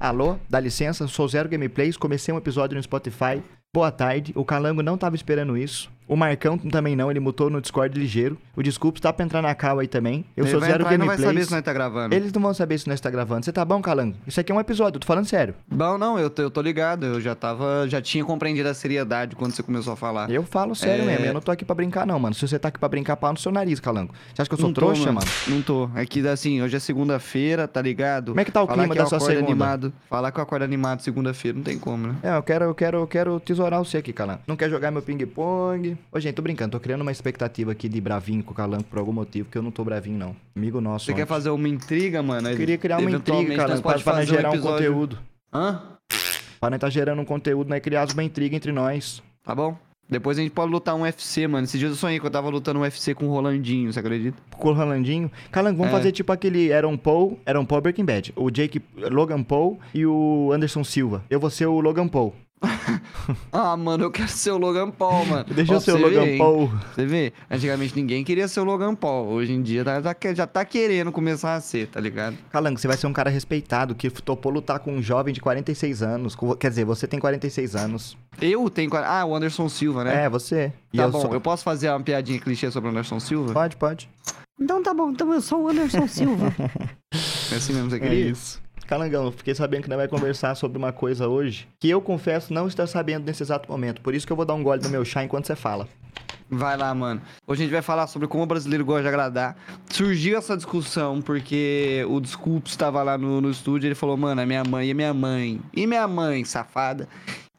Alô, dá licença, sou Zero Gameplays, comecei um episódio no Spotify. Boa tarde, o Calango não tava esperando isso. O Marcão também não, ele mutou no Discord ligeiro. O Desculpe tá pra entrar na cal aí também. Eu Ele sou Zero entrar e não vai Gameplays. saber se nós tá gravando. Eles não vão saber se nós tá gravando. Você tá bom, Calango? Isso aqui é um episódio, eu tô falando sério. Bom, não, eu tô, eu tô ligado. Eu já tava. Já tinha compreendido a seriedade quando você começou a falar. Eu falo sério É. mesmo, eu não tô aqui pra brincar não, mano. Se você tá aqui pra brincar, pau no seu nariz, Calango. Você acha que eu sou Não tô, trouxa, mano? Não tô. É que assim, hoje é segunda-feira, tá ligado? Como é que tá o Falar clima da sua segunda? animado. Falar que eu acordo animado segunda-feira, não tem como, né? É, eu quero, eu quero, eu quero tesourar você aqui, Calango. Não quer jogar meu ping-pong? Ô, gente, tô brincando, tô criando uma expectativa aqui de bravinho com o Calango por algum motivo, que eu não tô bravinho, não. Amigo nosso. Você quer ontem. fazer uma intriga, mano? Eu queria criar uma intriga, nós pra, pra um gerar um episódio- conteúdo. Hã? Pra nós tá gerando um conteúdo, nós criar uma intriga entre nós. Tá bom? Depois a gente pode lutar um UFC, mano. Esses dias eu sonhei que eu tava lutando um UFC com o Rolandinho, você acredita? Com o Rolandinho. Calango, vamos É. fazer tipo aquele Aaron Paul, Aaron Paul Breaking Bad. O Jake Logan Paul e o Anderson Silva. Eu vou ser o Logan Paul. Ah, mano, eu quero ser o Logan Paul, mano. Deixa eu ser o Logan hein? Paul. Você vê? Antigamente ninguém queria ser o Logan Paul. Hoje em dia tá- tá- já tá querendo começar a ser, tá ligado? Calango, você vai ser um cara respeitado que topou lutar com um jovem de 46 anos. Com- Quer dizer, você tem 46 anos. Eu tenho. Ah, o Anderson Silva, né? É, você. E Tá eu bom, sou- eu posso fazer uma piadinha clichê sobre o Anderson Silva? Pode, pode. Então tá bom, então eu sou o Anderson Silva. é assim mesmo, você É queria? isso. Calangão, fiquei sabendo que nós vai conversar sobre uma coisa hoje que eu confesso não estar sabendo nesse exato momento. Por isso que eu vou dar um gole no meu chá enquanto você fala. Vai lá, mano. Hoje a gente vai falar sobre como o brasileiro gosta de agradar. Surgiu essa discussão porque o Desculpe estava lá no, no estúdio e ele falou, mano, é minha mãe, é minha mãe. E minha mãe, safada,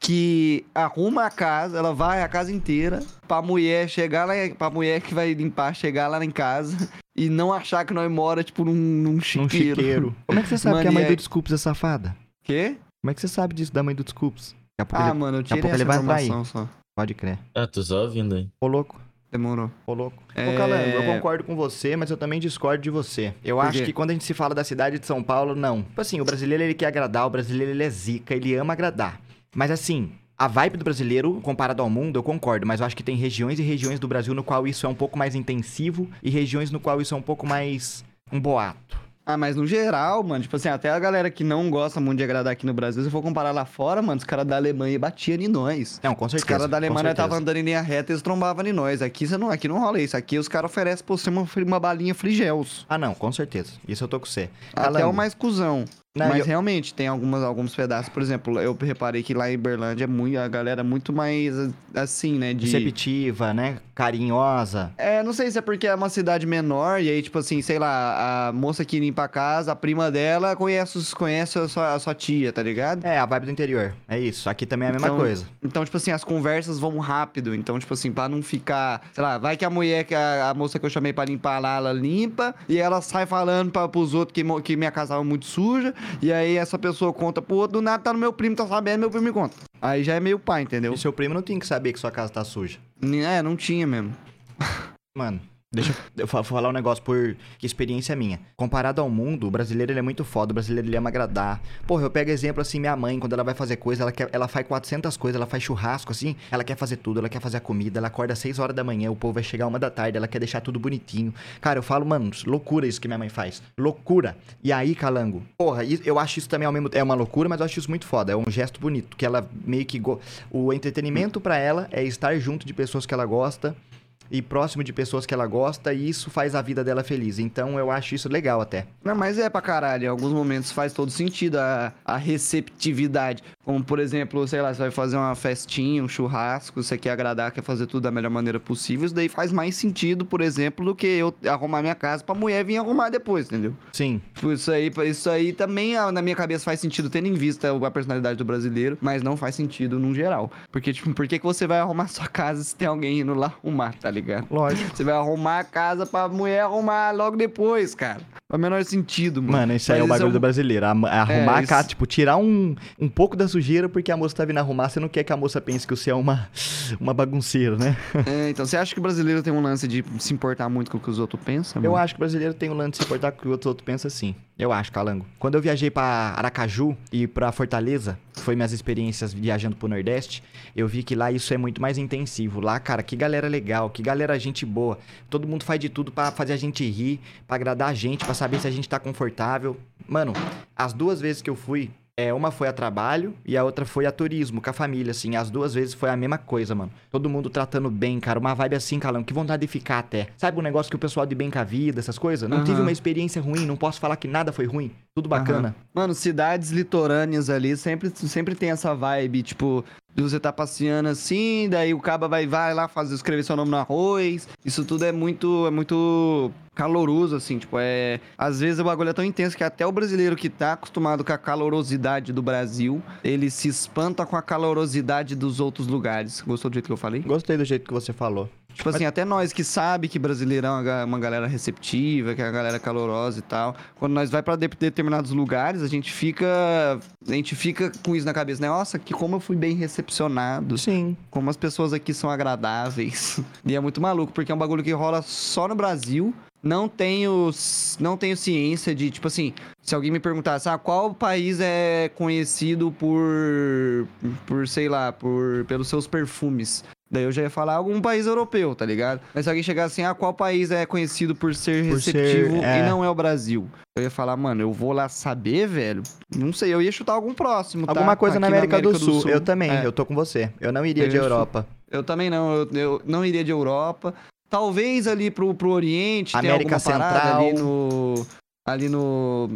que arruma a casa, ela vai a casa inteira pra mulher chegar lá, pra mulher que vai limpar chegar lá em casa e não achar que nós mora, tipo, num, num Num chiqueiro. chiqueiro. Como é que você sabe Mano, que a mãe aí- do Desculpes é safada? Quê? Como é que você sabe disso da mãe do Desculpes? Daqui a pouco Ah, ele... mano, eu daqui a tirei pouco essa ele vai entrar informação só. Pode crer. Ah, tô só ouvindo aí. Ô, louco. Demorou. Ô, louco. É- Ô, Calango, eu concordo com você, mas eu também discordo de você. Eu Por acho quê? que quando a gente se fala da cidade de São Paulo, não. Tipo assim, o brasileiro ele quer agradar, o brasileiro ele é zica, ele ama agradar. Mas assim, a vibe do brasileiro, comparado ao mundo, eu concordo, mas eu acho que tem regiões e regiões do Brasil no qual isso é um pouco mais intensivo e regiões no qual isso é um pouco mais um boato. Ah, mas no geral, mano, tipo assim, até a galera que não gosta muito de agradar aqui no Brasil, se for comparar lá fora, mano, os caras da Alemanha batiam em nós. Não, com Os certeza. caras da Alemanha estavam andando em linha reta e eles trombavam em nós. Aqui, você não, aqui não rola isso. Aqui os caras oferecem pra você uma, uma balinha frigels. Ah, não, com certeza. Isso eu tô com você. Até Calango, o mais cuzão. Não, mas eu- realmente, tem algumas, alguns pedaços. Por exemplo, eu reparei que lá em Berlândia é muito, a galera é muito mais assim, né? De... Receptiva, né? Carinhosa. É, não sei se é porque é uma cidade menor, e aí, tipo assim, sei lá, a moça que limpa a casa, a prima dela conhece, conhece a, sua, a sua tia, tá ligado? É, a vibe do interior. É isso. Aqui também é a mesma Então- coisa. Então, tipo assim, as conversas vão rápido. Então, tipo assim, pra não ficar. Sei lá, vai que a mulher, que a, a moça que eu chamei pra limpar lá, ela limpa. E ela sai falando pra, pros outros que, que minha casa tava muito suja. E aí essa pessoa conta pro outro, do nada tá no meu primo, tá sabendo, meu primo me conta. Aí já é meio pai, entendeu? E seu primo não tem que saber que sua casa tá suja. É, não tinha mesmo. Mano, deixa eu fa- falar um negócio por experiência minha. Comparado ao mundo, o brasileiro ele é muito foda, o brasileiro ele ama agradar. Porra, eu pego exemplo assim, minha mãe, quando ela vai fazer coisa, ela, quer, ela faz 400 coisas, ela faz churrasco assim, ela quer fazer tudo, ela quer fazer a comida, ela acorda às 6 horas da manhã, o povo vai chegar uma da tarde, ela quer deixar tudo bonitinho. Cara, eu falo, mano, loucura isso que minha mãe faz. Loucura. E aí, calango, porra, eu acho isso também ao mesmo é uma loucura, mas eu acho isso muito foda, é um gesto bonito, que ela meio que go... o entretenimento pra ela é estar junto de pessoas que ela gosta e próximo de pessoas que ela gosta, e isso faz a vida dela feliz. Então eu acho isso legal até. Não, mas é pra caralho. Em alguns momentos faz todo sentido a, a receptividade. Como, por exemplo, sei lá, você vai fazer uma festinha, um churrasco, você quer agradar, quer fazer tudo da melhor maneira possível. Isso daí faz mais sentido, por exemplo, do que eu arrumar minha casa pra mulher vir arrumar depois, entendeu? Sim. Isso aí, isso aí também ah, na minha cabeça faz sentido, tendo em vista a personalidade do brasileiro, mas não faz sentido no geral. Porque, tipo, por que, que você vai arrumar sua casa se tem alguém indo lá arrumar, tá ligado? Lógico. Você vai arrumar a casa pra mulher arrumar logo depois, cara. Faz o menor sentido, mano. Mano, isso aí é o Mas bagulho um- do brasileiro. a- a arrumar a isso. casa, tipo, tirar um, um pouco da sujeira porque a moça tá vindo arrumar. Você não quer que a moça pense que você é uma, uma bagunceira, né? É, então, você acha que o brasileiro tem um lance de se importar muito com o que os outros pensam? Eu mano? acho que o brasileiro tem um lance de se importar com o que os outros pensam assim. Eu acho, Calango. Quando eu viajei pra Aracaju e pra Fortaleza, foi minhas experiências viajando pro Nordeste, eu vi que lá isso é muito mais intensivo. Lá, cara, que galera legal, que galera gente boa. Todo mundo faz de tudo pra fazer a gente rir, pra agradar a gente, pra saber se a gente tá confortável. Mano, as duas vezes que eu fui, É, uma foi a trabalho e a outra foi a turismo, com a família, assim. As duas vezes foi a mesma coisa, mano. Todo mundo tratando bem, cara. Uma vibe assim, Calão, que vontade de ficar até. Sabe um negócio que o pessoal de bem com a vida, essas coisas? Não Aham. tive uma experiência ruim, não posso falar que nada foi ruim. Tudo bacana. Aham. Mano, cidades litorâneas ali sempre, sempre tem essa vibe, tipo, você tá passeando assim, daí o caba vai, vai lá fazer, escrever seu nome no arroz. Isso tudo é muito, é muito caloroso, assim, tipo, é... Às vezes o bagulho é tão intenso que até o brasileiro que tá acostumado com a calorosidade do Brasil, ele se espanta com a calorosidade dos outros lugares. Gostou do jeito que eu falei? Gostei do jeito que você falou. Tipo assim, até nós que sabe que brasileiro é uma, ga- uma galera receptiva, que é uma galera calorosa e tal. Quando nós vai pra de- determinados lugares, a gente fica. A gente fica com isso na cabeça, né? Nossa, que como eu fui bem recepcionado. Sim. Como as pessoas aqui são agradáveis. E é muito maluco, porque é um bagulho que rola só no Brasil. Não tenho, não tenho ciência de, tipo assim, se alguém me perguntasse, ah, qual país é conhecido por, por sei lá, por, pelos seus perfumes? Daí eu já ia falar algum país europeu, tá ligado? Mas se alguém chegar assim, ah, qual país é conhecido por ser Por ser, receptivo é. e não é o Brasil? Eu ia falar, mano, eu vou lá saber, velho. Não sei, eu ia chutar algum próximo, tá? Alguma coisa na Aqui América, do, Sul. Eu também, É. eu tô com você. Eu não iria Eu de Europa. Eu também não, eu, eu não iria de Europa. Talvez ali pro, pro Oriente, tem América alguma parada Central. ali no... Ali no...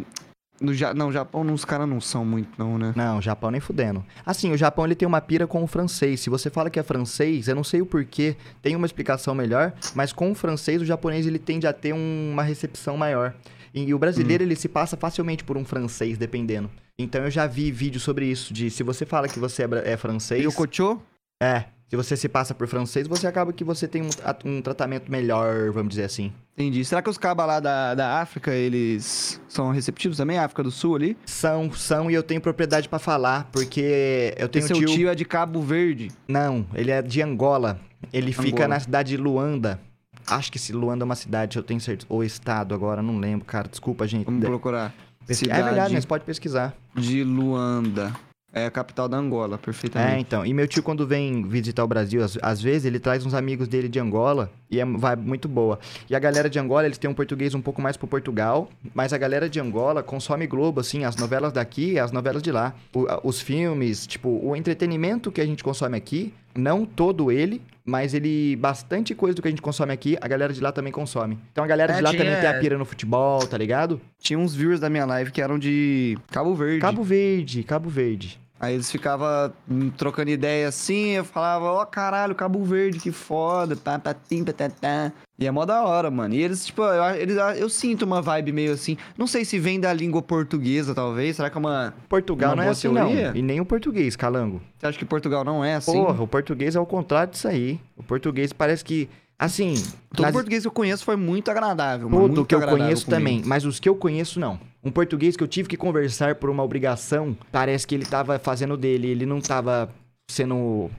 no Ja- não, Japão os caras não são muito não, né? Não, Japão nem fudendo. Assim, o Japão ele tem uma pira com o francês. Se você fala que é francês, eu não sei o porquê, tem uma explicação melhor, mas com o francês, o japonês ele tende a ter um- uma recepção maior. E, o brasileiro Hum. ele se passa facilmente por um francês, dependendo. Então eu já vi vídeo sobre isso, de se você fala que você é, é francês... E o Cochô? É, se você se passa por francês, você acaba que você tem um, um tratamento melhor, vamos dizer assim. Entendi. Será que os cabas lá da, da África, eles são receptivos também? África do Sul ali? São, são, e eu tenho propriedade pra falar, porque eu tenho Esse seu tio... é de Cabo Verde. Não, ele é de Angola. Ele fica Angola. na cidade de Luanda. Acho que se Luanda é uma cidade, eu tenho certeza. Ou estado agora, não lembro, cara. Desculpa, gente. Vamos procurar. Cidade É verdade, mas pode pesquisar. de Luanda. É a capital da Angola, É, perfeitamente. então. E meu tio, quando vem visitar o Brasil, às, às vezes ele traz uns amigos dele de Angola e é vai muito boa. E a galera de Angola, eles têm um português um pouco mais pro Portugal, mas a galera de Angola consome Globo, assim, as novelas daqui e as novelas de lá. O- a- os filmes, tipo, o entretenimento que a gente consome aqui, não todo ele, mas ele, bastante coisa do que a gente consome aqui, a galera de lá também consome. Então a galera É, de lá tinha- também tem a pira no futebol, tá ligado? Tinha uns viewers da minha live que eram de Cabo Verde. Cabo Verde, Cabo Verde. Aí eles ficavam trocando ideia assim, eu falava, ó caralho, Cabo Verde, que foda, pá, patim, patatá. E é mó da hora, mano. E eles, tipo, eu, eles, eu sinto uma vibe meio assim, não sei se vem da língua portuguesa, talvez, será que é uma... Portugal Uma não é assim, teoria? não. E nem o português, calango. Você acha que Portugal não é assim? Porra, o português é o contrário disso aí. O português parece que, assim... Todo nas- português que eu conheço foi muito agradável, mano. Todo muito que eu conheço comigo. também, mas os que eu conheço não. Um português que eu tive que conversar por uma obrigação, parece que ele tava fazendo dele, ele não tava sendo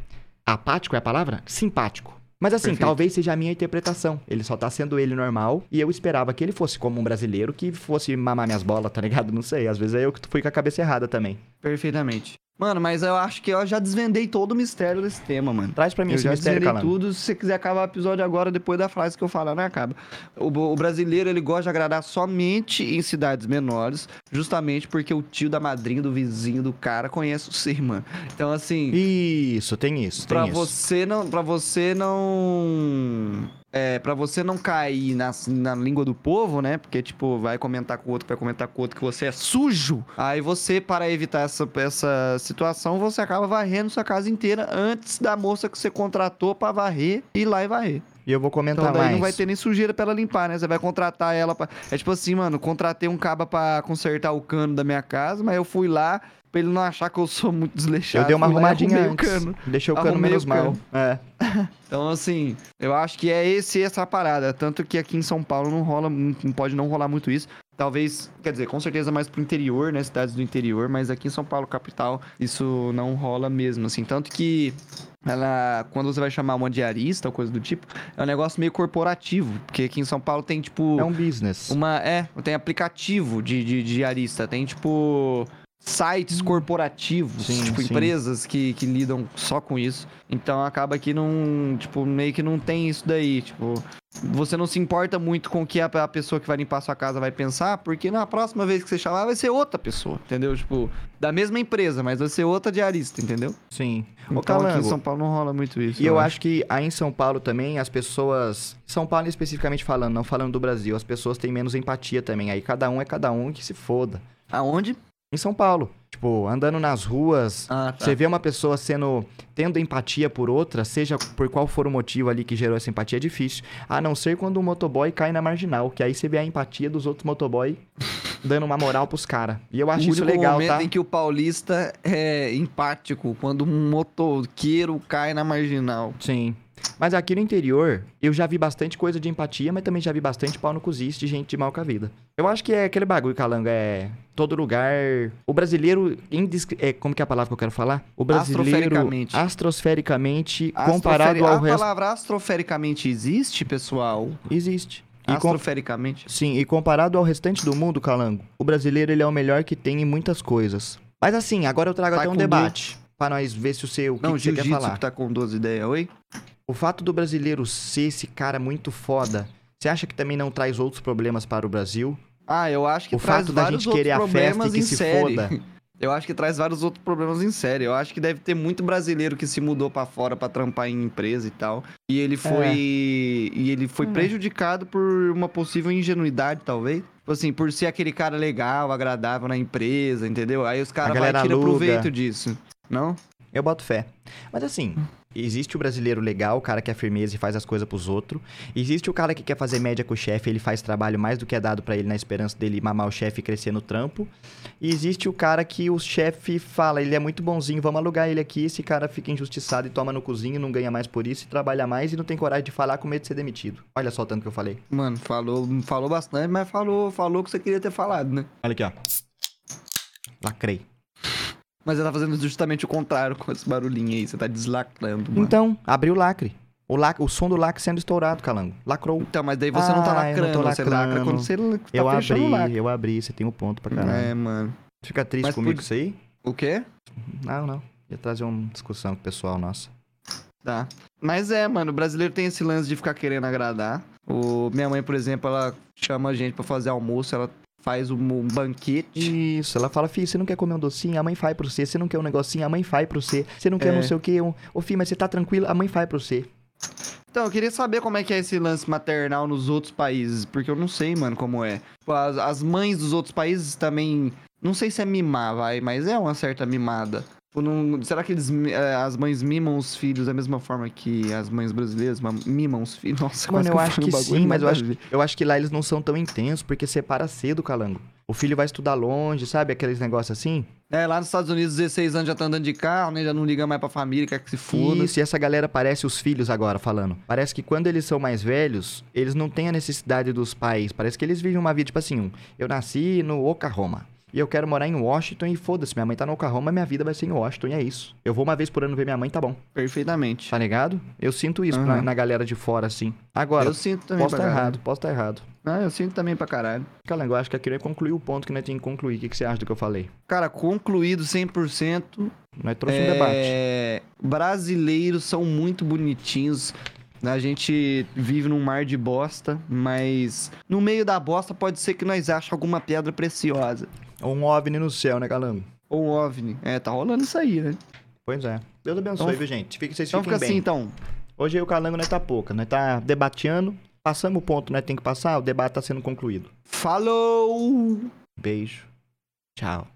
apático é a palavra? Simpático. Mas assim, Perfeito. talvez seja a minha interpretação. Ele só tá sendo ele normal e eu esperava que ele fosse como um brasileiro que fosse mamar minhas bolas, tá ligado? Não sei, às vezes é eu que fui com a cabeça errada também. Perfeitamente. Mano, mas eu acho que eu já desvendei todo o mistério desse tema, mano. Traz pra mim Eu esse já mistério, desvendei tudo. Se você quiser acabar o episódio agora, depois da frase que eu falar, não acaba. O, o brasileiro, ele gosta de agradar somente em cidades menores, justamente porque o tio da madrinha do vizinho do cara conhece o ser, mano. Então, assim, Isso, tem isso, tem pra isso. você não... Pra você não... É, pra você não cair na, na língua do povo, né? Porque, tipo, vai comentar com o outro, vai comentar com o outro que você é sujo. Aí você, para evitar essa, essa situação, você acaba varrendo sua casa inteira antes da moça que você contratou pra varrer ir lá e varrer. E eu vou comentar Então daí mais. não vai ter nem sujeira pra ela limpar, né? Você vai contratar ela pra... É tipo assim, mano, contratei um caba pra consertar o cano da minha casa, mas eu fui lá pra ele não achar que eu sou muito desleixado. Eu dei uma lá arrumadinha arrumei antes. o cano. Deixei o cano menos o mal. É. Então, assim, eu acho que é esse essa parada. Tanto que aqui em São Paulo não rola, não pode não rolar muito isso. Talvez, quer dizer, com certeza mais pro interior, né? Cidades do interior, mas aqui em São Paulo, capital, isso não rola mesmo, assim. Tanto que ela, quando você vai chamar uma diarista ou coisa do tipo, é um negócio meio corporativo. Porque aqui em São Paulo tem, tipo. É um business. Uma, é, tem aplicativo de, de, de diarista, tem tipo sites corporativos, Sim, tipo sim. empresas que, que lidam só com isso. Então acaba que não, tipo, meio que não tem isso daí, tipo, você não se importa muito com o que a, a pessoa que vai limpar a sua casa vai pensar, porque na próxima vez que você chamar vai ser outra pessoa, entendeu? Tipo, da mesma empresa, mas vai ser outra diarista, entendeu? Sim. Ô, Então aqui em São Paulo não rola muito isso. E eu acho que aí em São Paulo também, as pessoas. São Paulo especificamente falando, não falando do Brasil, as pessoas têm menos empatia também. Aí cada um é cada um que se foda. Aonde? Em São Paulo. Tipo, andando nas ruas, Ah, tá. você vê uma pessoa sendo. tendo empatia por outra, seja por qual for o motivo ali que gerou essa empatia, é difícil. A não ser quando um motoboy cai na marginal, que aí você vê a empatia dos outros motoboy dando uma moral pros caras. E eu acho o isso legal, momento tá? em que o paulista é empático, quando um motoqueiro cai na marginal. Sim. Mas aqui no interior, eu já vi bastante coisa de empatia, mas também já vi bastante pau no cozice de gente de mal com a vida. Eu acho que é aquele bagulho, Calango, é todo lugar... O brasileiro, indiscri... é, como que é a palavra que eu quero falar? O brasileiro, Astrofericamente. astrosfericamente, comparado Astroferi- ao A resto... palavra astrofericamente existe, pessoal? Existe. E com- Astrofericamente? Sim, e comparado ao restante do mundo, Calango, o brasileiro ele é o melhor que tem em muitas coisas. Mas assim, agora eu trago até um debate. Pra nós ver se o seu, o que, Não, que você quer falar. que tá com 12 ideias, oi? O fato do brasileiro ser esse cara muito foda, você acha que também não traz outros problemas para o Brasil? Ah, eu acho que O traz fato da vários gente querer outros a festa problemas e que em se série. foda. Eu acho que traz vários outros problemas em série. Eu acho que deve ter muito brasileiro que se mudou pra fora pra trampar em empresa e tal. E ele foi e ele foi É. prejudicado por uma possível ingenuidade, talvez. Tipo assim, por ser aquele cara legal, agradável na empresa, entendeu? Aí os caras vai tirar proveito disso. Não? Eu boto fé. Mas assim, existe o brasileiro legal, o cara que é firmeza e faz as coisas pros outros. Existe o cara que quer fazer média com o chefe, ele faz trabalho mais do que é dado pra ele na esperança dele mamar o chefe e crescer no trampo. E existe o cara que o chefe fala, ele é muito bonzinho, vamos alugar ele aqui, esse cara fica injustiçado e toma no cozinho, não ganha mais por isso, e trabalha mais e não tem coragem de falar com medo de ser demitido. Olha só o tanto que eu falei. Mano, falou, falou bastante, mas falou, falou o que você queria ter falado, né? Olha aqui, ó. Lacrei. Mas ela tá fazendo justamente o contrário com esse barulhinho aí. Você tá deslacrando, mano. Então, abriu o lacre. O, lac... o som do lacre sendo estourado, calango. Lacrou. Então, mas daí você não tá Ah, eu não lacrando, você lacra lacrando. quando você tá eu fechando o abri, lacre. eu abri, você tem um ponto pra caralho. É, mano. Fica triste Mas comigo por- isso aí? O quê? Não, não. Ia trazer uma discussão com o pessoal nossa. Tá. Mas é, mano, o brasileiro tem esse lance de ficar querendo agradar. O... Minha mãe, por exemplo, ela chama a gente pra fazer almoço, ela faz um, banquete. Isso, ela fala, filho, você não quer comer um docinho? A mãe faz pra você. Você não quer um negocinho? A mãe faz pra você. Você não quer É. não sei o quê? Um... Ô, filho, mas você tá tranquilo? A mãe faz pra você. Então, eu queria saber como é que é esse lance maternal nos outros países, porque eu não sei, mano, como é. Tipo, As, as mães dos outros países também. Não sei se é mimar, vai, mas é uma certa mimada. Tipo, não- será que eles, eh, as mães mimam os filhos da mesma forma que as mães brasileiras ma- mimam os filhos? Nossa, Mano, eu acho que bagulho, sim, mas eu acho, eu acho que lá eles não são tão intensos, porque separa cedo, calango. O filho vai estudar longe, sabe? Aqueles negócios assim. É, lá nos Estados Unidos, 16 anos já tá andando de carro, né? Já não liga mais pra família, quer que se foda. Isso, e essa galera parece os filhos agora falando. Parece que quando eles são mais velhos, eles não têm a necessidade dos pais. Parece que eles vivem uma vida tipo assim, eu nasci no Oklahoma. E eu quero morar em Washington e foda-se, minha mãe tá no Oklahoma, minha vida vai ser em Washington e é isso. Eu vou uma vez por ano ver minha mãe, tá bom. Perfeitamente. Tá ligado? Eu sinto isso Aham. na, na galera de fora, assim. Agora, eu sinto também posso caralho. errado, posso estar errado. Ah, eu sinto também pra caralho. Calango, eu acho que aqui não concluiu o ponto que nós tínhamos que concluir. O que, que você acha do que eu falei? Cara, concluído 100%. Nós trouxe um debate. É, brasileiros são muito bonitinhos. Né? A gente vive num mar de bosta, mas no meio da bosta pode ser que nós achemos alguma pedra preciosa. Ou um OVNI no céu, né, Calango? Ou um OVNI. É, tá rolando isso aí, né? Pois é. Deus abençoe, Então- viu, gente? Fique, vocês Então fica bem. assim, então. Hoje o Calango nós tá pouca. Nós tá debateando. Passamos o ponto, nós tem que passar. O debate tá sendo concluído. Falou! Beijo. Tchau.